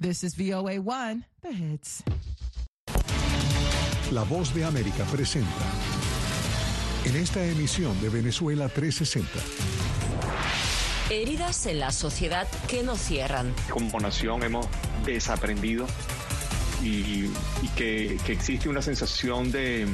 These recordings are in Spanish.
This is VOA 1, the hits. La voz de América presenta en esta emisión de Venezuela 360. Heridas en la sociedad que no cierran. Como nación hemos desaprendido y, y que, que existe una sensación de,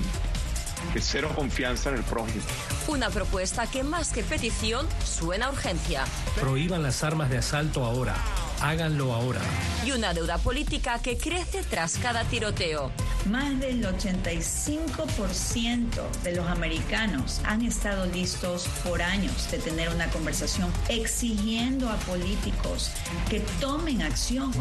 de cero confianza en el prójimo. Una propuesta que más que petición suena a urgencia. Prohíban las armas de asalto ahora. Háganlo ahora. Y una deuda política que crece tras cada tiroteo. Más del 85% de los americanos han estado listos por años de tener una conversación exigiendo a políticos que tomen acción.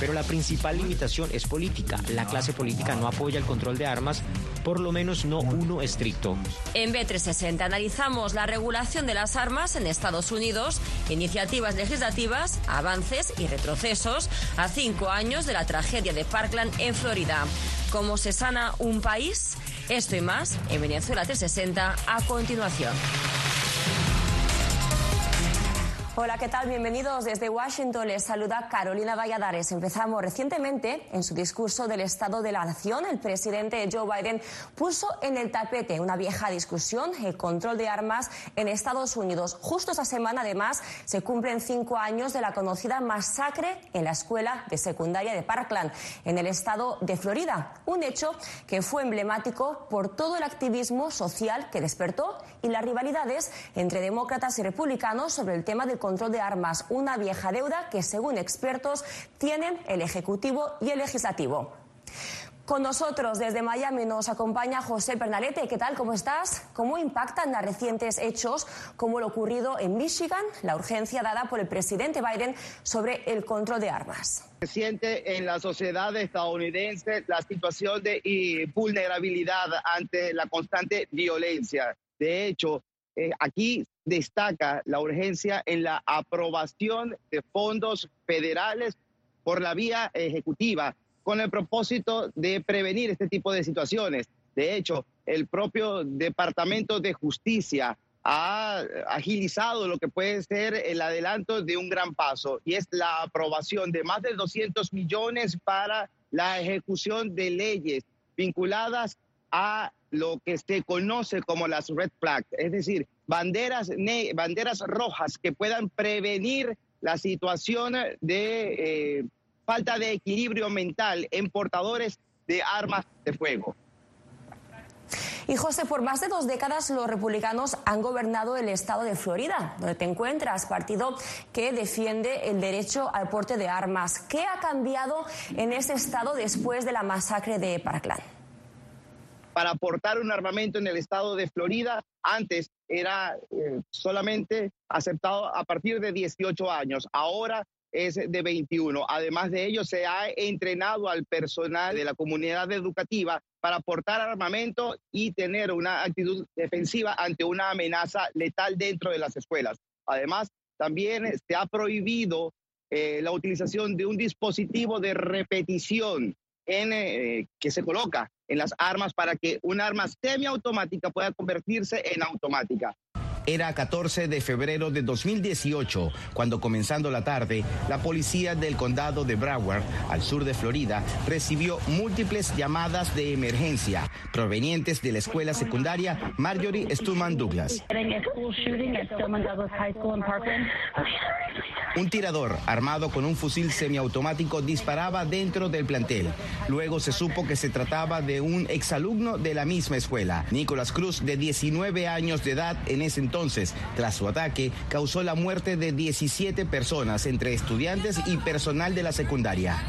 Pero la principal limitación es política. La clase política no apoya el control de armas, por lo menos no uno estricto. En B360 analizamos la regulación de las armas en Estados Unidos, iniciativas legislativas, avances y retrocesos a cinco años de la tragedia de Parkland en Florida. ¿Cómo se sana un país? Esto y más en Venezuela 360 a continuación. Hola, ¿qué tal? Bienvenidos desde Washington. Les saluda Carolina Valladares. Empezamos recientemente en su discurso del Estado de la Nación. El presidente Joe Biden puso en el tapete una vieja discusión, el control de armas en Estados Unidos. Justo esa semana, además, se cumplen cinco años de la conocida masacre en la escuela de secundaria de Parkland, en el estado de Florida. Un hecho que fue emblemático por todo el activismo social que despertó y las rivalidades entre demócratas y republicanos sobre el tema del control de armas, una vieja deuda que, según expertos, tienen el Ejecutivo y el Legislativo. Con nosotros desde Miami nos acompaña José Pernalete. ¿Qué tal? ¿Cómo estás? ¿Cómo impactan los recientes hechos como lo ocurrido en Michigan, la urgencia dada por el presidente Biden sobre el control de armas? Siente en la sociedad estadounidense la situación de vulnerabilidad ante la constante violencia. De hecho, eh, aquí destaca la urgencia en la aprobación de fondos federales por la vía ejecutiva con el propósito de prevenir este tipo de situaciones. De hecho, el propio Departamento de Justicia ha agilizado lo que puede ser el adelanto de un gran paso y es la aprobación de más de 200 millones para la ejecución de leyes vinculadas a lo que se conoce como las red flags, es decir, banderas, banderas rojas que puedan prevenir la situación de eh, falta de equilibrio mental en portadores de armas de fuego. Y José, por más de dos décadas los republicanos han gobernado el estado de Florida, donde te encuentras, partido que defiende el derecho al porte de armas. ¿Qué ha cambiado en ese estado después de la masacre de Parkland? Para aportar un armamento en el estado de Florida. Antes era eh, solamente aceptado a partir de 18 años, ahora es de 21. Además de ello, se ha entrenado al personal de la comunidad educativa para aportar armamento y tener una actitud defensiva ante una amenaza letal dentro de las escuelas. Además, también se ha prohibido eh, la utilización de un dispositivo de repetición eh, que se coloca en las armas para que un arma semiautomática pueda convertirse en automática. Era 14 de febrero de 2018 cuando comenzando la tarde, la policía del condado de Broward, al sur de Florida, recibió múltiples llamadas de emergencia provenientes de la escuela secundaria Marjorie Stuman Douglas. Un tirador armado con un fusil semiautomático disparaba dentro del plantel. Luego se supo que se trataba de un exalumno de la misma escuela, Nicolás Cruz, de 19 años de edad en ese entonces tras su ataque, causó la muerte de 17 personas, entre estudiantes y personal de la secundaria.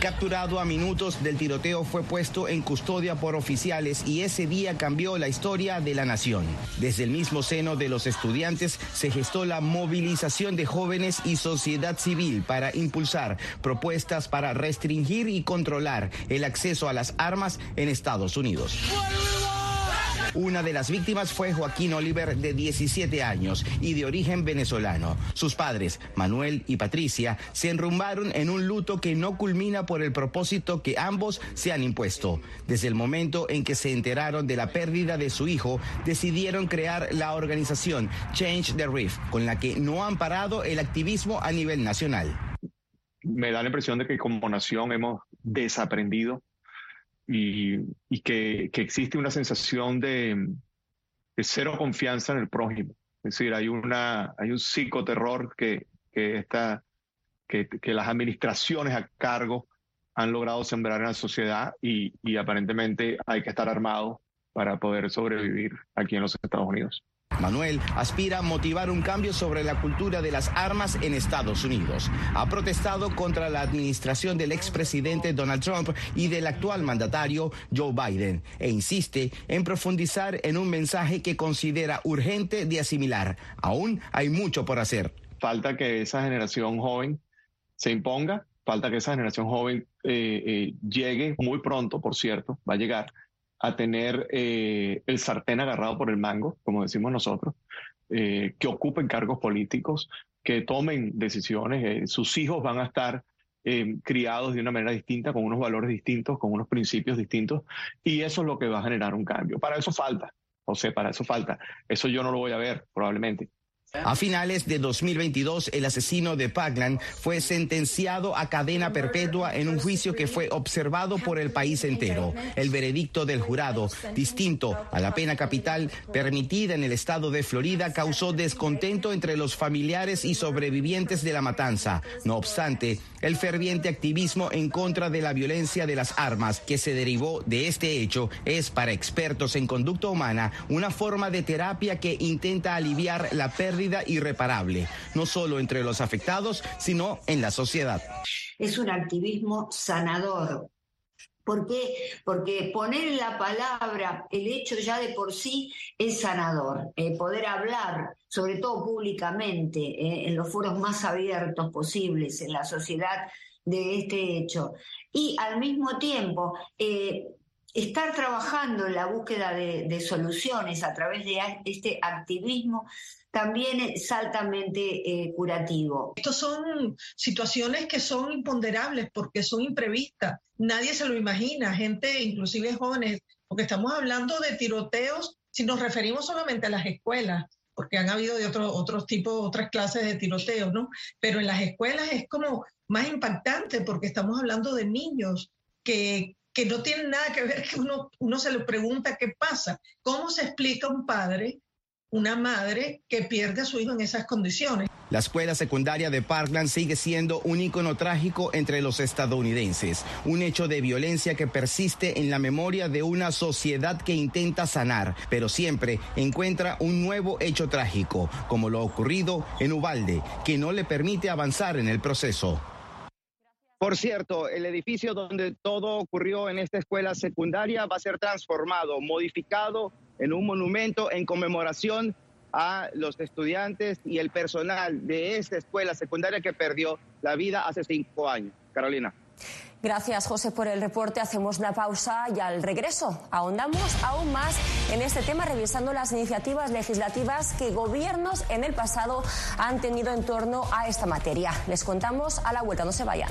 Capturado a minutos del tiroteo, fue puesto en custodia por oficiales y ese día cambió la historia de la nación. Desde el mismo seno de los estudiantes se gestó la movilización de jóvenes y sociedad civil para impulsar propuestas para restringir y controlar el acceso a las armas en Estados Unidos. Una de las víctimas fue Joaquín Oliver, de 17 años y de origen venezolano. Sus padres, Manuel y Patricia, se enrumbaron en un luto que no culmina por el propósito que ambos se han impuesto. Desde el momento en que se enteraron de la pérdida de su hijo, decidieron crear la organización Change the Reef, con la que no han parado el activismo a nivel nacional. me da la impresión de que como nación hemos desaprendido y, que, existe una sensación de, cero confianza en el prójimo. Es decir, hay, una, hay un psicoterror que, que, que, las administraciones a cargo han logrado sembrar en la sociedad y aparentemente hay que estar armado para poder sobrevivir aquí en los Estados Unidos. Manuel aspira a motivar un cambio sobre la cultura de las armas en Estados Unidos. Ha protestado contra la administración del expresidente Donald Trump y del actual mandatario Joe Biden e insiste en profundizar en un mensaje que considera urgente de asimilar. Aún hay mucho por hacer. Falta que esa generación joven se imponga, falta que esa generación joven eh, eh, llegue muy pronto, por cierto, va a llegar a tener eh, el sartén agarrado por el mango, como decimos nosotros, eh, que ocupen cargos políticos, que tomen decisiones. Eh, sus hijos van a estar criados de una manera distinta, con unos valores distintos, con unos principios distintos, y eso es lo que va a generar un cambio. Para eso falta, sea, para eso falta. Eso yo no lo voy a ver, probablemente. A finales de 2022, el asesino de Paglan fue sentenciado a cadena perpetua en un juicio que fue observado por el país entero. El veredicto del jurado, distinto a la pena capital permitida en el estado de Florida, causó descontento entre los familiares y sobrevivientes de la matanza. No obstante, el ferviente activismo en contra de la violencia de las armas que se derivó de este hecho es para expertos en conducta humana una forma de terapia que intenta aliviar la pérdida irreparable, no solo entre los afectados, sino en la sociedad. Es un activismo sanador, ¿Por qué? Porque poner la palabra, el hecho ya de por sí es sanador. Eh, poder hablar, sobre todo públicamente, eh, en los foros más abiertos posibles en la sociedad de este hecho. Y al mismo tiempo, eh, estar trabajando en la búsqueda de, soluciones a través de este activismo también es altamente eh, curativo. Estas son situaciones que son imponderables porque son imprevistas. Nadie se lo imagina, gente, inclusive jóvenes, porque estamos hablando de tiroteos si nos referimos solamente a las escuelas porque han habido de otros otros tipos, otras clases de tiroteos, ¿no? Pero en las escuelas es como más impactante porque estamos hablando de niños que, que no tienen nada que ver, que uno, uno se le pregunta qué pasa, cómo se explica un padre una madre que pierde a su hijo en esas condiciones. La escuela secundaria de Parkland sigue siendo un icono trágico entre los estadounidenses, un hecho de violencia que persiste en la memoria de una sociedad que intenta sanar, pero siempre encuentra un nuevo hecho trágico, como lo ocurrido en Ubalde, que no le permite avanzar en el proceso. Por cierto, el edificio donde todo ocurrió en esta escuela secundaria va a ser transformado, modificado en un monumento en conmemoración a los estudiantes y el personal de esta escuela secundaria que perdió la vida hace cinco años. Carolina. Gracias, José, por el reporte. Hacemos una pausa y al regreso ahondamos aún más en este tema, revisando las iniciativas legislativas que gobiernos en el pasado han tenido en torno a esta materia. Les contamos a la vuelta, no se vayan.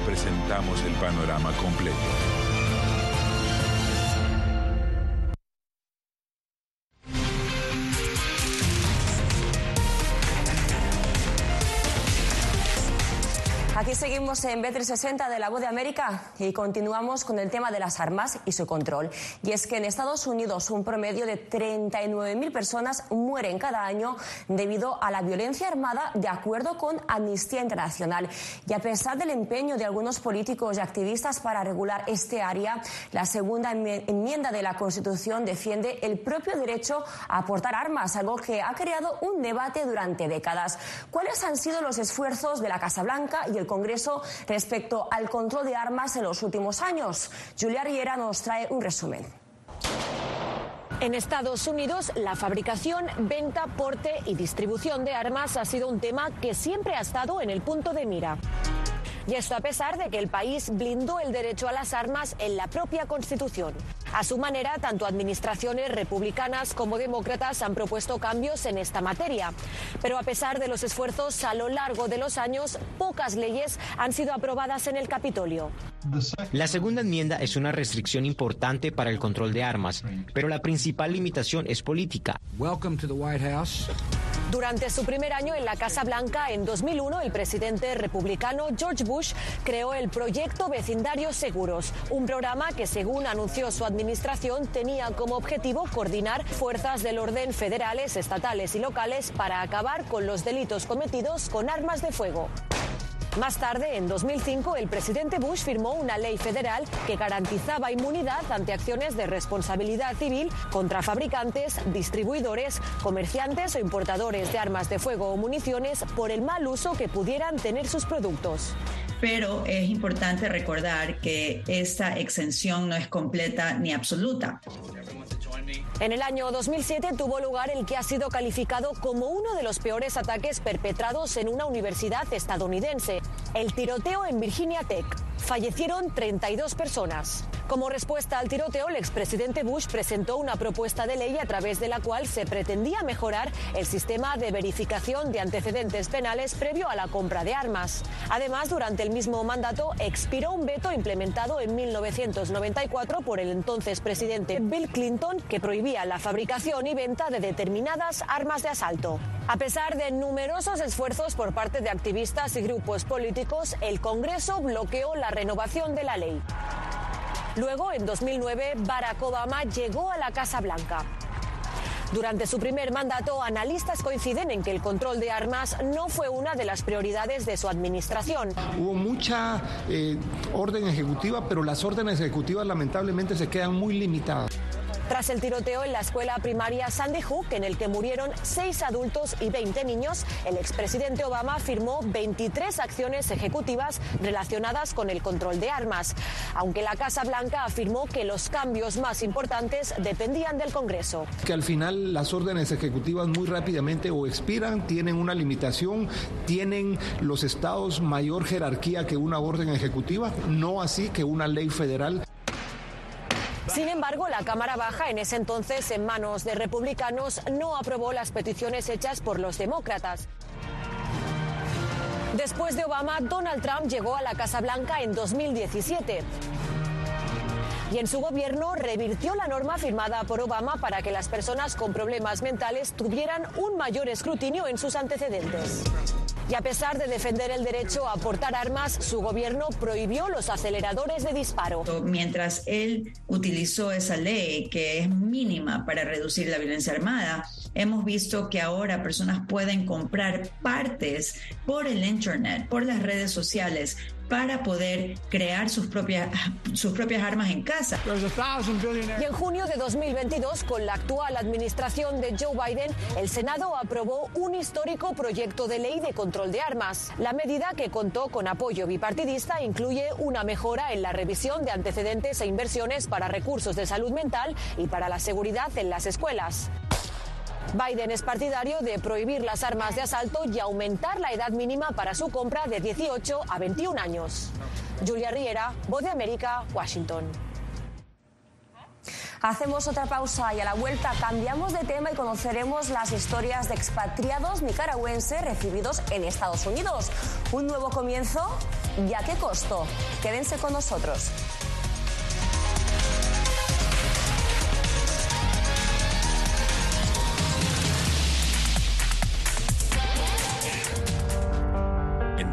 presentamos el panorama completo. Seguimos en B360 de la Voz de América y continuamos con el tema de las armas y su control. Y es que en Estados Unidos un promedio de 39.000 personas mueren cada año debido a la violencia armada de acuerdo con Amnistía Internacional. Y a pesar del empeño de algunos políticos y activistas para regular este área, la segunda enmienda de la Constitución defiende el propio derecho a portar armas, algo que ha creado un debate durante décadas. ¿Cuáles han sido los esfuerzos de la Casa Blanca y el Congreso respecto al control de armas en los últimos años. Julia Riera nos trae un resumen. En Estados Unidos, la fabricación, venta, porte y distribución de armas ha sido un tema que siempre ha estado en el punto de mira. Y esto a pesar de que el país blindó el derecho a las armas en la propia Constitución. A su manera, tanto administraciones republicanas como demócratas han propuesto cambios en esta materia. Pero a pesar de los esfuerzos a lo largo de los años, pocas leyes han sido aprobadas en el Capitolio. La segunda enmienda es una restricción importante para el control de armas, pero la principal limitación es política. Durante su primer año en la Casa Blanca, en 2001, el presidente republicano George Bush creó el Proyecto Vecindarios Seguros, un programa que, según anunció su administración, tenía como objetivo coordinar fuerzas del orden federales, estatales y locales para acabar con los delitos cometidos con armas de fuego. Más tarde, en 2005, el presidente Bush firmó una ley federal que garantizaba inmunidad ante acciones de responsabilidad civil contra fabricantes, distribuidores, comerciantes o importadores de armas de fuego o municiones por el mal uso que pudieran tener sus productos pero es importante recordar que esta exención no es completa ni absoluta. En el año 2007 tuvo lugar el que ha sido calificado como uno de los peores ataques perpetrados en una universidad estadounidense, el tiroteo en Virginia Tech. Fallecieron 32 personas. Como respuesta al tiroteo, el expresidente Bush presentó una propuesta de ley a través de la cual se pretendía mejorar el sistema de verificación de antecedentes penales previo a la compra de armas. Además, durante el mismo mandato expiró un veto implementado en 1994 por el entonces presidente Bill Clinton que prohibía la fabricación y venta de determinadas armas de asalto. A pesar de numerosos esfuerzos por parte de activistas y grupos políticos, el Congreso bloqueó la renovación de la ley. Luego, en 2009, Barack Obama llegó a la Casa Blanca. Durante su primer mandato, analistas coinciden en que el control de armas no fue una de las prioridades de su administración. Hubo mucha eh, orden ejecutiva, pero las órdenes ejecutivas lamentablemente se quedan muy limitadas. Tras el tiroteo en la escuela primaria Sandy Hook, en el que murieron seis adultos y 20 niños, el expresidente Obama firmó 23 acciones ejecutivas relacionadas con el control de armas, aunque la Casa Blanca afirmó que los cambios más importantes dependían del Congreso. Que al final las órdenes ejecutivas muy rápidamente o expiran, tienen una limitación, tienen los estados mayor jerarquía que una orden ejecutiva, no así que una ley federal. Sin embargo, la Cámara Baja, en ese entonces en manos de republicanos, no aprobó las peticiones hechas por los demócratas. Después de Obama, Donald Trump llegó a la Casa Blanca en 2017 y en su gobierno revirtió la norma firmada por Obama para que las personas con problemas mentales tuvieran un mayor escrutinio en sus antecedentes. Y a pesar de defender el derecho a portar armas, su gobierno prohibió los aceleradores de disparo. Mientras él utilizó esa ley, que es mínima para reducir la violencia armada, Hemos visto que ahora personas pueden comprar partes por el Internet, por las redes sociales, para poder crear sus propias, sus propias armas en casa. Y en junio de 2022, con la actual administración de Joe Biden, el Senado aprobó un histórico proyecto de ley de control de armas. La medida, que contó con apoyo bipartidista, incluye una mejora en la revisión de antecedentes e inversiones para recursos de salud mental y para la seguridad en las escuelas. Biden es partidario de prohibir las armas de asalto y aumentar la edad mínima para su compra de 18 a 21 años. Julia Riera, Voz de América, Washington. Hacemos otra pausa y a la vuelta cambiamos de tema y conoceremos las historias de expatriados nicaragüenses recibidos en Estados Unidos. Un nuevo comienzo y a qué costo. Quédense con nosotros.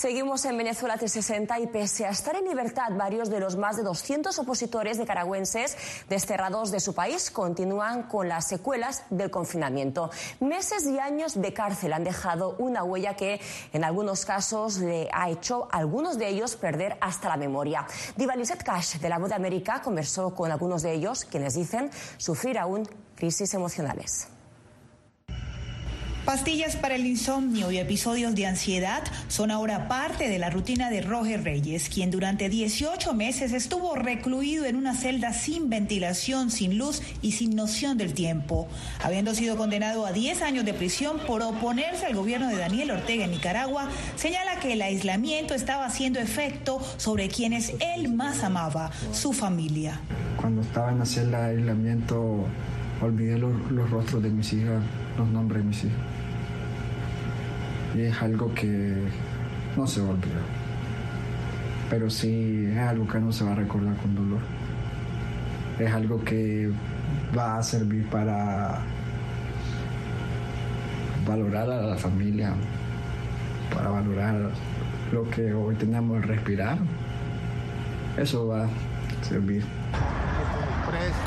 Seguimos en Venezuela 360 y pese a estar en libertad, varios de los más de 200 opositores nicaragüenses desterrados de su país continúan con las secuelas del confinamiento. Meses y años de cárcel han dejado una huella que en algunos casos le ha hecho a algunos de ellos perder hasta la memoria. Diva Cash de la Voz de América conversó con algunos de ellos quienes dicen sufrir aún crisis emocionales. Pastillas para el insomnio y episodios de ansiedad son ahora parte de la rutina de Roger Reyes, quien durante 18 meses estuvo recluido en una celda sin ventilación, sin luz y sin noción del tiempo. Habiendo sido condenado a 10 años de prisión por oponerse al gobierno de Daniel Ortega en Nicaragua, señala que el aislamiento estaba haciendo efecto sobre quienes él más amaba, su familia. Cuando estaba en la celda de aislamiento, olvidé los, los rostros de mis hijas, los nombres de mis hijas y es algo que no se va a olvidar. Pero sí es algo que no se va a recordar con dolor. Es algo que va a servir para valorar a la familia, para valorar lo que hoy tenemos el respirar. Eso va a servir.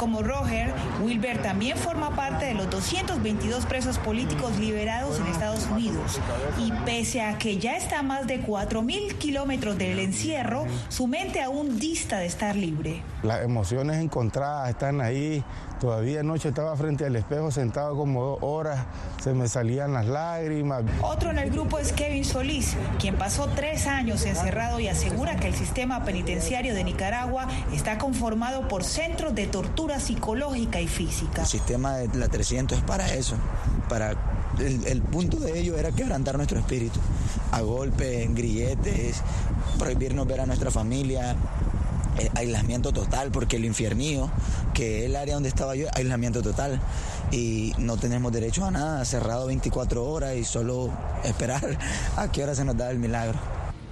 Como Roger, Wilber también forma parte de los 222 presos políticos liberados en Estados Unidos. Y pese a que ya está a más de 4.000 kilómetros del encierro, su mente aún dista de estar libre. Las emociones encontradas están ahí, Todavía anoche estaba frente al espejo sentado como dos horas, se me salían las lágrimas. Otro en el grupo es Kevin Solís, quien pasó tres años encerrado y asegura que el sistema penitenciario de Nicaragua está conformado por centros de tortura psicológica y física. El sistema de la 300 es para eso, para el, punto de ello era quebrantar nuestro espíritu, a golpes, grilletes, prohibirnos ver a nuestra familia, eh, aislamiento total, porque el infiernío, que es el área donde estaba yo, aislamiento total. Y no tenemos derecho a nada, cerrado 24 horas y solo esperar a qué hora se nos da el milagro.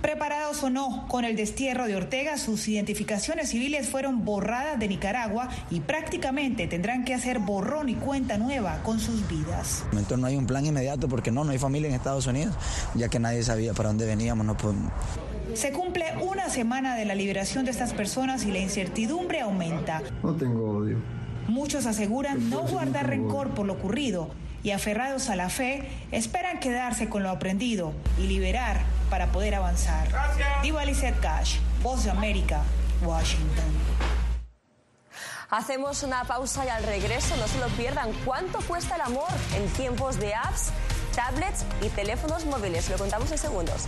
Preparados o no con el destierro de Ortega, sus identificaciones civiles fueron borradas de Nicaragua y prácticamente tendrán que hacer borrón y cuenta nueva con sus vidas. Entonces no hay un plan inmediato porque no, no hay familia en Estados Unidos, ya que nadie sabía para dónde veníamos, no podemos. Se cumple una semana de la liberación de estas personas y la incertidumbre aumenta. No tengo odio. Muchos aseguran no guardar rencor por lo ocurrido y aferrados a la fe esperan quedarse con lo aprendido y liberar para poder avanzar. Diva Lizette Cash, Voz de América, Washington. Hacemos una pausa y al regreso no se lo pierdan. ¿Cuánto cuesta el amor en tiempos de apps, tablets y teléfonos móviles? Lo contamos en segundos.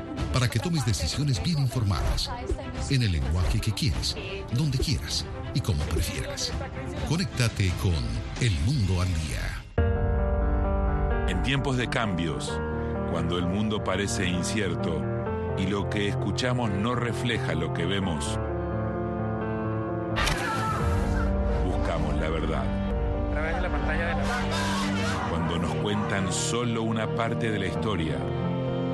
para que tomes decisiones bien informadas en el lenguaje que quieres, donde quieras y como prefieras. Conéctate con El Mundo al Día. En tiempos de cambios, cuando el mundo parece incierto y lo que escuchamos no refleja lo que vemos, buscamos la verdad. Cuando nos cuentan solo una parte de la historia,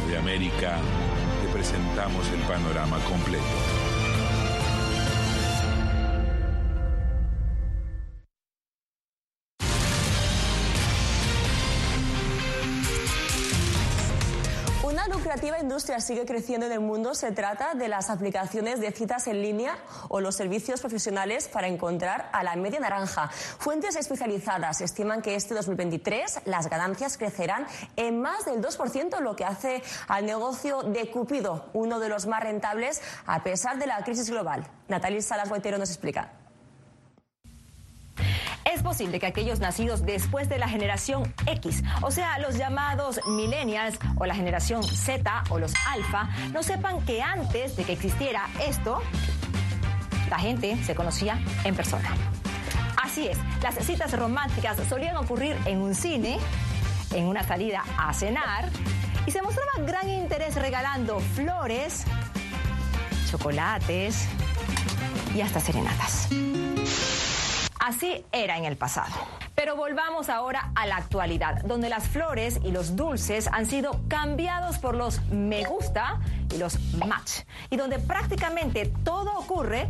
De América presentamos el panorama completo. Industria sigue creciendo en el mundo. Se trata de las aplicaciones de citas en línea o los servicios profesionales para encontrar a la media naranja. Fuentes especializadas estiman que este 2023 las ganancias crecerán en más del 2%, lo que hace al negocio de Cupido uno de los más rentables a pesar de la crisis global. Natalie Salas Boitero nos explica. Es posible que aquellos nacidos después de la generación X, o sea, los llamados millennials o la generación Z o los alfa, no sepan que antes de que existiera esto, la gente se conocía en persona. Así es, las citas románticas solían ocurrir en un cine, en una salida a cenar, y se mostraba gran interés regalando flores, chocolates y hasta serenatas. Así era en el pasado. Pero volvamos ahora a la actualidad, donde las flores y los dulces han sido cambiados por los me gusta y los match, y donde prácticamente todo ocurre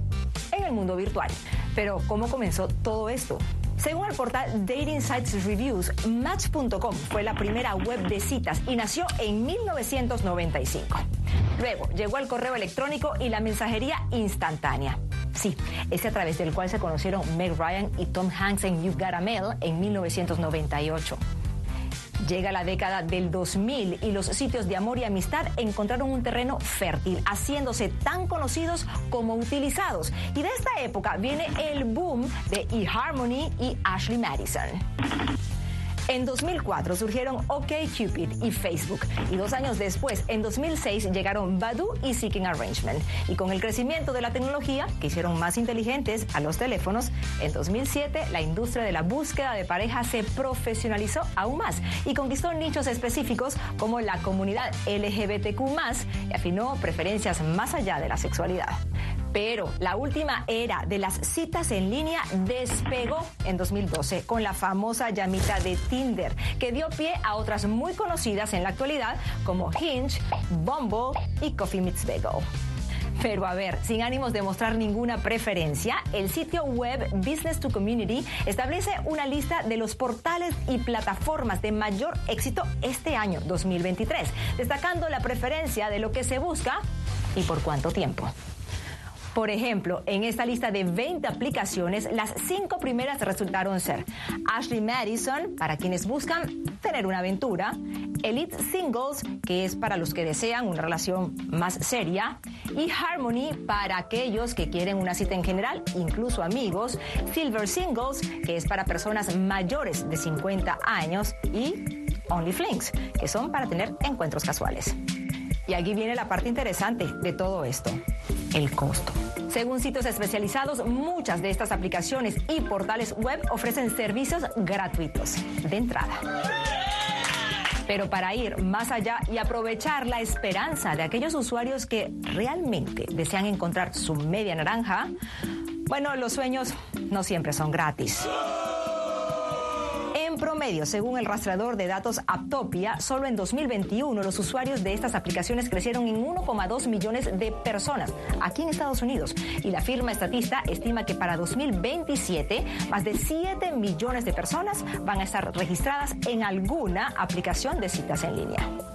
en el mundo virtual. Pero ¿cómo comenzó todo esto? Según el portal Dating Sites Reviews, Match.com fue la primera web de citas y nació en 1995. Luego llegó el correo electrónico y la mensajería instantánea. Sí, ese a través del cual se conocieron Meg Ryan y Tom Hanks en You Got a Mail en 1998. Llega la década del 2000 y los sitios de amor y amistad encontraron un terreno fértil, haciéndose tan conocidos como utilizados. Y de esta época viene el boom de eHarmony y Ashley Madison. En 2004 surgieron OkCupid y Facebook y dos años después, en 2006, llegaron Badoo y Seeking Arrangement. Y con el crecimiento de la tecnología, que hicieron más inteligentes a los teléfonos, en 2007 la industria de la búsqueda de pareja se profesionalizó aún más y conquistó nichos específicos como la comunidad LGBTQ+, y afinó preferencias más allá de la sexualidad. Pero la última era de las citas en línea despegó en 2012 con la famosa llamita de Tinder, que dio pie a otras muy conocidas en la actualidad como Hinge, Bumble y Coffee Meets Bagel. Pero a ver, sin ánimos de mostrar ninguna preferencia, el sitio web Business to Community establece una lista de los portales y plataformas de mayor éxito este año 2023, destacando la preferencia de lo que se busca y por cuánto tiempo. Por ejemplo, en esta lista de 20 aplicaciones, las cinco primeras resultaron ser Ashley Madison, para quienes buscan tener una aventura, Elite Singles, que es para los que desean una relación más seria, y Harmony, para aquellos que quieren una cita en general, incluso amigos, Silver Singles, que es para personas mayores de 50 años, y Only Flings, que son para tener encuentros casuales. Y aquí viene la parte interesante de todo esto, el costo. Según sitios especializados, muchas de estas aplicaciones y portales web ofrecen servicios gratuitos de entrada. Pero para ir más allá y aprovechar la esperanza de aquellos usuarios que realmente desean encontrar su media naranja, bueno, los sueños no siempre son gratis. Promedio, según el rastreador de datos Aptopia, solo en 2021 los usuarios de estas aplicaciones crecieron en 1,2 millones de personas aquí en Estados Unidos. Y la firma estatista estima que para 2027 más de 7 millones de personas van a estar registradas en alguna aplicación de citas en línea.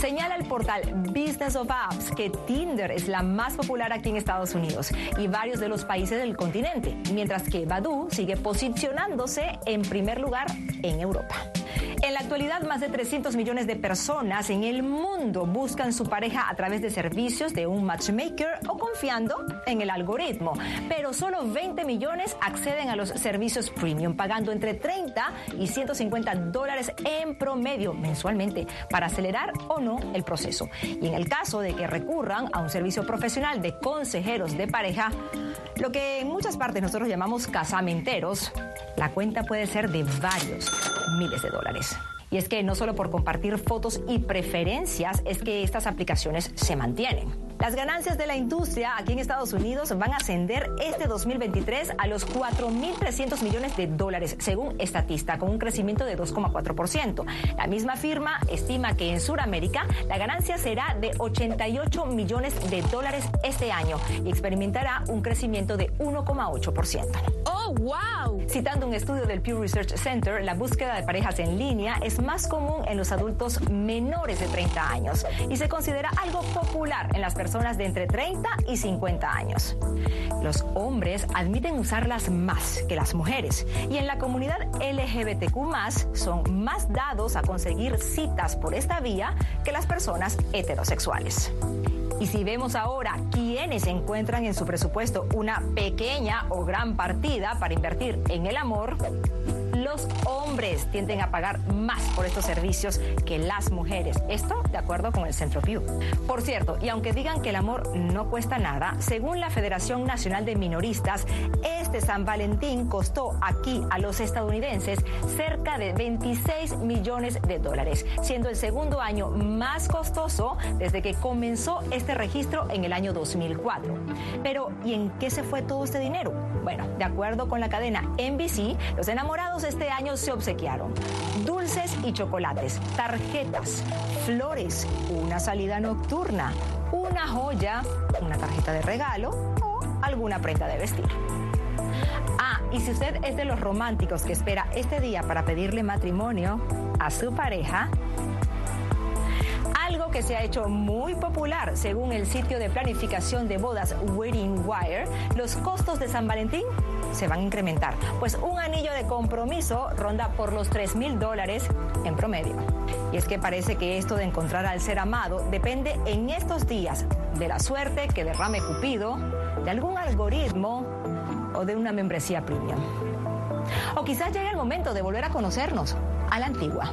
Señala el portal Business of Apps que Tinder es la más popular aquí en Estados Unidos y varios de los países del continente, mientras que Badoo sigue posicionándose en primer lugar en Europa. En la actualidad, más de 300 millones de personas en el mundo buscan su pareja a través de servicios de un matchmaker o confiando en el algoritmo. Pero solo 20 millones acceden a los servicios premium, pagando entre 30 y 150 dólares en promedio mensualmente para acelerar o no el proceso. Y en el caso de que recurran a un servicio profesional de consejeros de pareja, lo que en muchas partes nosotros llamamos casamenteros, la cuenta puede ser de varios miles de dólares. Y es que no solo por compartir fotos y preferencias es que estas aplicaciones se mantienen. Las ganancias de la industria aquí en Estados Unidos van a ascender este 2023 a los 4.300 millones de dólares, según Estatista, con un crecimiento de 2,4%. La misma firma estima que en Sudamérica la ganancia será de 88 millones de dólares este año y experimentará un crecimiento de 1,8%. ¡Oh, wow! Citando un estudio del Pew Research Center, la búsqueda de parejas en línea es más común en los adultos menores de 30 años y se considera algo popular en las personas personas de entre 30 y 50 años. Los hombres admiten usarlas más que las mujeres y en la comunidad LGBTQ son más dados a conseguir citas por esta vía que las personas heterosexuales. Y si vemos ahora quiénes encuentran en su presupuesto una pequeña o gran partida para invertir en el amor, los hombres tienden a pagar más por estos servicios que las mujeres. Esto de acuerdo con el Centro Pew. Por cierto, y aunque digan que el amor no cuesta nada, según la Federación Nacional de Minoristas, este San Valentín costó aquí a los estadounidenses cerca de 26 millones de dólares, siendo el segundo año más costoso desde que comenzó este registro en el año 2004. Pero, ¿y en qué se fue todo este dinero? Bueno, de acuerdo con la cadena NBC, los enamorados este año se obsequiaron dulces y chocolates, tarjetas, flores, una salida nocturna, una joya, una tarjeta de regalo o alguna prenda de vestir. Ah, y si usted es de los románticos que espera este día para pedirle matrimonio a su pareja, algo que se ha hecho muy popular según el sitio de planificación de bodas Wedding Wire, los costos de San Valentín se van a incrementar, pues un anillo de compromiso ronda por los 3 mil dólares en promedio. Y es que parece que esto de encontrar al ser amado depende en estos días de la suerte que derrame Cupido, de algún algoritmo o de una membresía premium. O quizás llegue el momento de volver a conocernos a la antigua.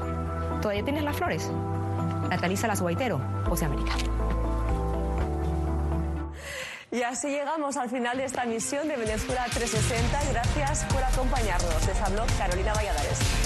¿Todavía tienes las flores? Nataliza Las Guaitero, América. Y así llegamos al final de esta misión de Venezuela 360. Gracias por acompañarnos. Les habló Carolina Valladares.